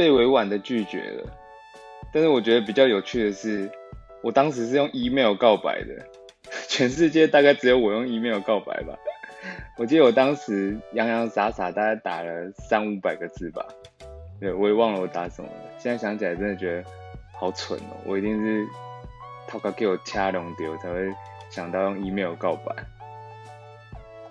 被委婉的拒绝了。但是我觉得比较有趣的是，我当时是用 email 告白的，全世界大概只有我用 email 告白吧。我记得我当时洋洋洒洒大概打了三五百个字吧，对我也忘了我打什么了。现在想起来真的觉得好蠢哦，我一定是他给我掐龙丢才会想到用 email 告白。